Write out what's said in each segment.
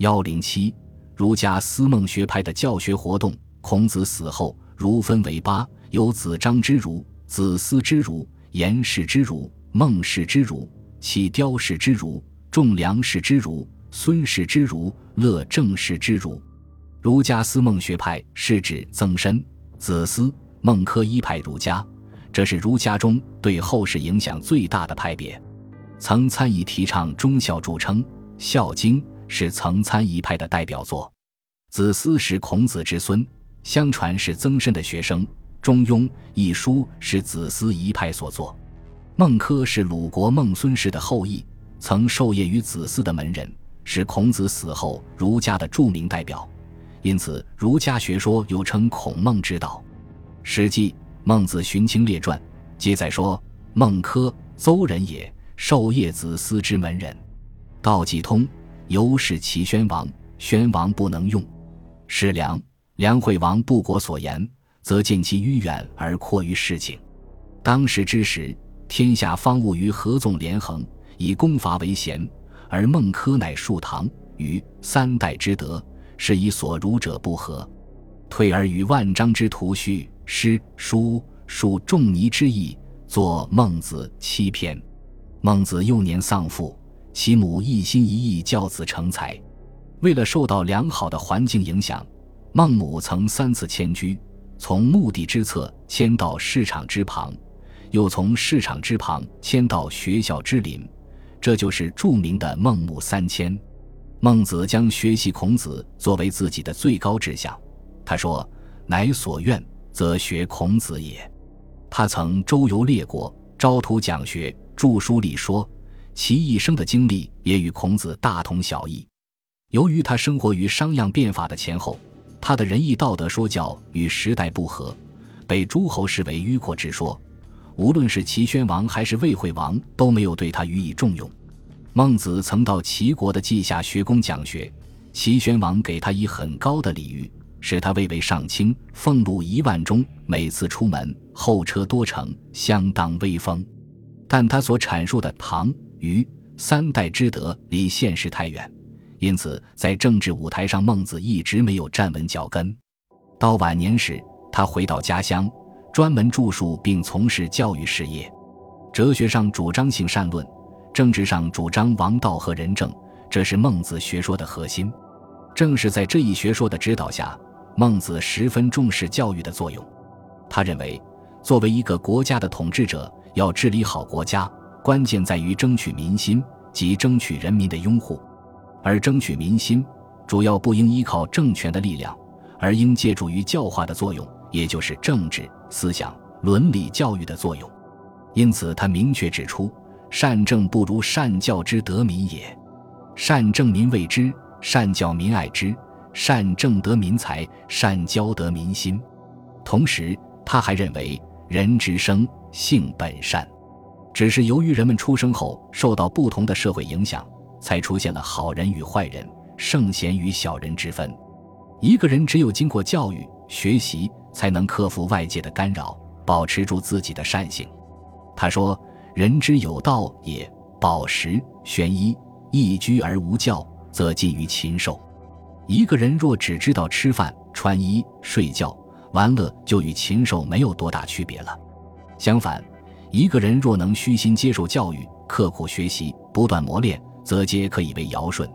幺零七，儒家思孟学派的教学活动。孔子死后，儒分为八：有子张之儒、子思之儒、颜氏之儒、孟氏之儒、启雕氏之儒、仲梁氏之儒、孙氏之儒、乐正氏之儒。儒家思孟学派是指曾参、子思、孟轲一派儒家，这是儒家中对后世影响最大的派别。曾参以提倡忠孝著称，《孝经》是曾参一派的代表作。子思是孔子之孙，相传是曾参的学生。《中庸》一书是子思一派所作。孟轲是鲁国孟孙氏的后裔，曾授业于子思的门人，是孔子死后儒家的著名代表。因此，儒家学说又称孔孟之道。《史记·孟子荀卿列传》记载说：“孟轲，邹人也。”授业子思之门人，道济通，由是齐宣王。宣王不能用，是梁梁惠王不果所言，则见其迂远而阔于事情。当时之时，天下方务于合纵连横，以攻伐为贤，而孟轲乃树唐虞三代之德，是以所儒者不合，退而与万章之徒序诗书述仲尼之意，作《孟子》七篇。孟子幼年丧父，其母一心一意教子成才。为了受到良好的环境影响，孟母曾三次迁居，从墓地之侧迁到市场之旁，又从市场之旁迁到学校之邻，这就是著名的孟母三迁。孟子将学习孔子作为自己的最高志向，他说：“乃所愿，则学孔子也。”他曾周游列国，招徒讲学。著书里说，其一生的经历也与孔子大同小异。由于他生活于商鞅变法的前后，他的仁义道德说教与时代不合，被诸侯视为迂阔之说。无论是齐宣王还是魏惠王都没有对他予以重用。孟子曾到齐国的稷下学宫讲学，齐宣王给他以很高的礼遇，使他位为上卿，俸禄一万钟，每次出门后车多乘，相当威风。但他所阐述的唐于三代之德离现实太远，因此在政治舞台上，孟子一直没有站稳脚跟。到晚年时，他回到家乡，专门著述并从事教育事业。哲学上主张性善论，政治上主张王道和仁政，这是孟子学说的核心。正是在这一学说的指导下，孟子十分重视教育的作用。他认为，作为一个国家的统治者。要治理好国家，关键在于争取民心及争取人民的拥护，而争取民心主要不应依靠政权的力量，而应借助于教化的作用，也就是政治、思想、伦理教育的作用。因此，他明确指出：“善政不如善教之得民也。善政民畏之，善教民爱之，善政得民才，善教得民心。”同时，他还认为人之生。性本善，只是由于人们出生后受到不同的社会影响，才出现了好人与坏人、圣贤与小人之分。一个人只有经过教育学习，才能克服外界的干扰，保持住自己的善性。他说：“人之有道也，饱食悬衣，逸居而无教，则近于禽兽。一个人若只知道吃饭、穿衣、睡觉、玩乐，就与禽兽没有多大区别了。”相反，一个人若能虚心接受教育，刻苦学习，不断磨练，则皆可以为尧舜。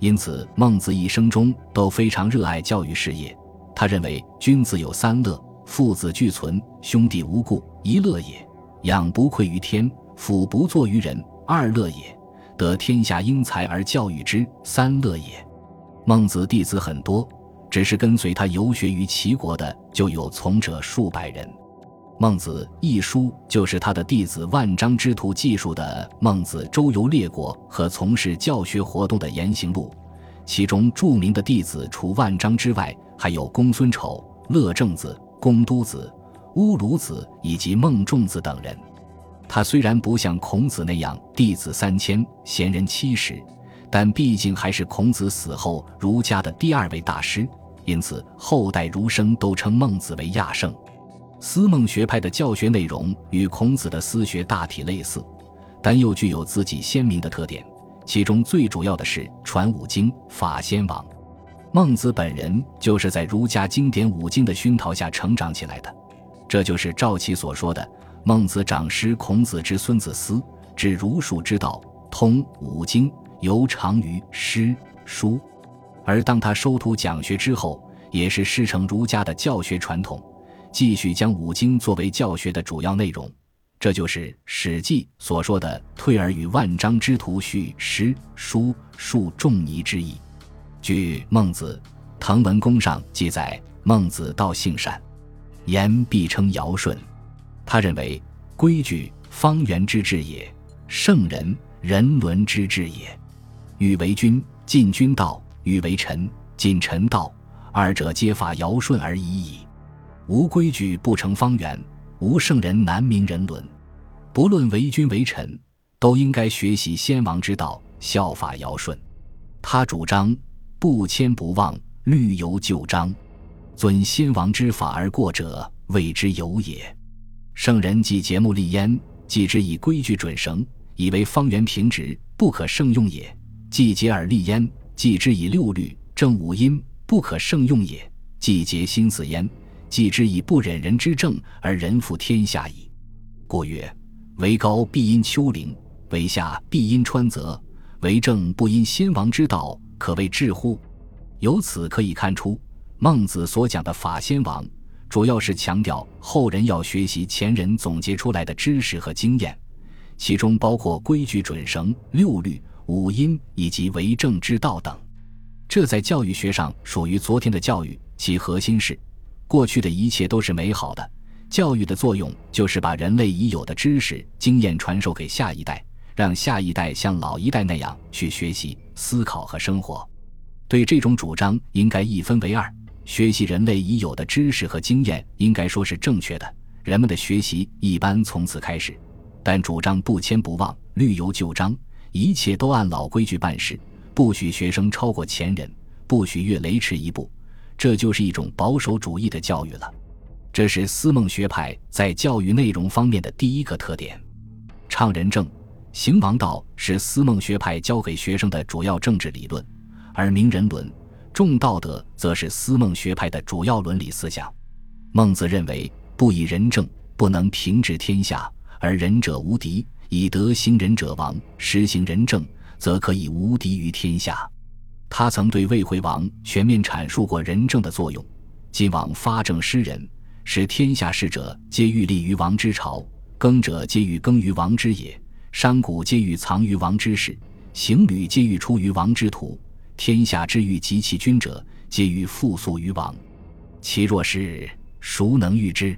因此，孟子一生中都非常热爱教育事业。他认为，君子有三乐：父子俱存，兄弟无故，一乐也；养不愧于天，辅不作于人，二乐也；得天下英才而教育之，三乐也。孟子弟子很多，只是跟随他游学于齐国的就有从者数百人。《孟子》一书就是他的弟子万章之徒记述的孟子周游列国和从事教学活动的言行录。其中著名的弟子除万章之外，还有公孙丑、乐正子、公都子、乌鲁子以及孟仲子等人。他虽然不像孔子那样弟子三千，贤人七十，但毕竟还是孔子死后儒家的第二位大师，因此后代儒生都称孟子为亚圣。思孟学派的教学内容与孔子的思学大体类似，但又具有自己鲜明的特点，其中最主要的是传五经、法先王。孟子本人就是在儒家经典五经的熏陶下成长起来的，这就是赵岐所说的：“孟子长师孔子之孙子思，知儒术之道，通五经，尤长于诗书。”而当他收徒讲学之后，也是师承儒家的教学传统，继续将五经作为教学的主要内容。这就是《史记》所说的“退而与万章之徒叙诗书数仲尼之意”。据《孟子·滕文公》上记载，孟子道性善，言必称尧舜。他认为规矩方圆之治也，圣人人伦之治也。欲为君，尽君道。欲为臣，尽臣道，二者皆法尧舜而已矣。无规矩不成方圆，无圣人难明人伦。不论为君为臣，都应该学习先王之道，效法尧舜。他主张不迁不忘，律由旧章，遵先王之法而过者，谓之有也。圣人既节目立焉，既之以规矩准绳，以为方圆平直，不可胜用也；既节而立焉。既之以六律正五音，不可胜用也；既节心思焉，既之以不忍人之政而人负天下矣。故曰：为高必因丘陵，为下必因川泽，为政不因先王之道，可谓治乎？由此可以看出，孟子所讲的法先王，主要是强调后人要学习前人总结出来的知识和经验，其中包括规矩准绳、六律。五音以及为政之道等，这在教育学上属于昨天的教育，其核心是过去的一切都是美好的。教育的作用就是把人类已有的知识、经验传授给下一代，让下一代像老一代那样去学习、思考和生活。对这种主张，应该一分为二：学习人类已有的知识和经验，应该说是正确的，人们的学习一般从此开始；但主张不迁不忘，虑犹旧章。一切都按老规矩办事，不许学生超过前人，不许越雷池一步，这就是一种保守主义的教育了。这是思孟学派在教育内容方面的第一个特点。倡仁政、行王道是思孟学派教给学生的主要政治理论，而明人伦、重道德则是思孟学派的主要伦理思想。孟子认为，不以仁政，不能平治天下，而仁者无敌。以德行仁者亡，实行仁政，则可以无敌于天下。他曾对魏惠王全面阐述过仁政的作用。晋王发政施仁，使天下士者皆欲立于王之朝，耕者皆欲耕于王之野，商贾皆欲藏于王之室，行旅皆欲出于王之土。天下之欲及其君者，皆欲复速于王。其若是，孰能御之？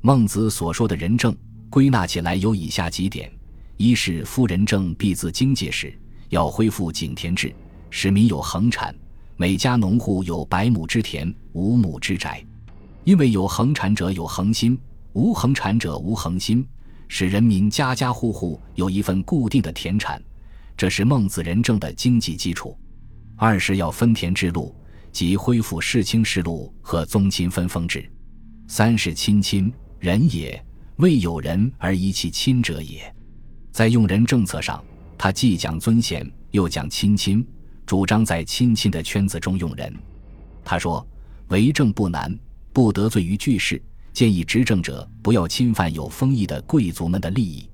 孟子所说的仁政，归纳起来有以下几点。一是夫仁政必自经界时，要恢复井田制，使民有恒产，每家农户有百亩之田，五亩之宅。因为有恒产者有恒心，无恒产者无恒心，使人民家家户户有一份固定的田产，这是孟子仁政的经济基础。二是要分田制禄，即恢复世卿世禄和宗亲分封制。三是亲亲仁也，未有人而遗其亲者也。在用人政策上，他既讲尊贤，又讲亲亲，主张在亲亲的圈子中用人。他说：“为政不难，不得罪于巨士，建议执政者不要侵犯有封邑的贵族们的利益。”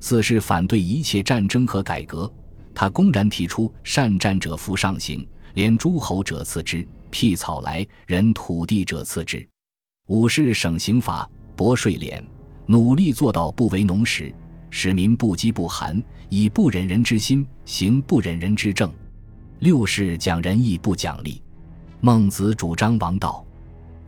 四是反对一切战争和改革，他公然提出善战者服上刑，连诸侯者赐之，辟草来人土地者赐之。五是省刑罚，薄税敛，努力做到不为农时。使民不饥不寒，以不忍人之心行不忍人之政。六是讲仁义不讲利。孟子主张王道，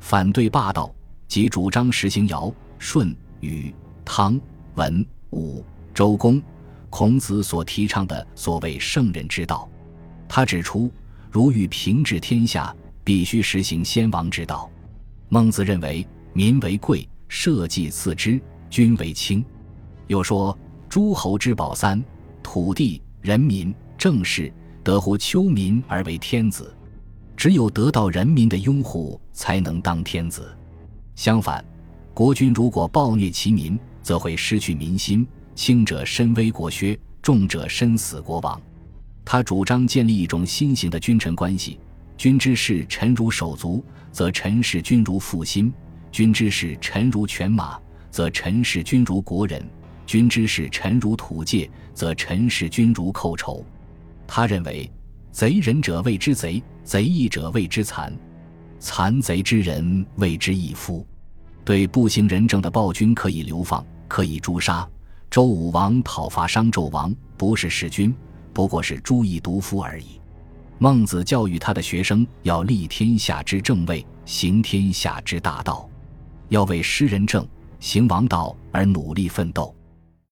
反对霸道，即主张实行尧、舜、禹、汤、文、武、周公、孔子所提倡的所谓圣人之道。他指出，如欲平治天下，必须实行先王之道。孟子认为，民为贵，社稷次之，君为轻。又说：“诸侯之宝三：土地、人民、政事，得乎丘民而为天子。只有得到人民的拥护，才能当天子。相反，国君如果暴虐其民，则会失去民心。轻者身危国削，重者身死国亡。他主张建立一种新型的君臣关系：君之视臣如手足，则臣视君如父心；君之视臣如犬马，则臣视君如国人；君之视臣如土芥，则臣视君如寇仇。他认为，贼仁者谓之贼，贼义者谓之残，残贼之人谓之义夫。对不行仁政的暴君可以流放，可以诛杀。周武王讨伐商纣王，不是弑君，不过是诛一毒夫而已。孟子教育他的学生要立天下之正位，行天下之大道，要为施仁政、行王道而努力奋斗。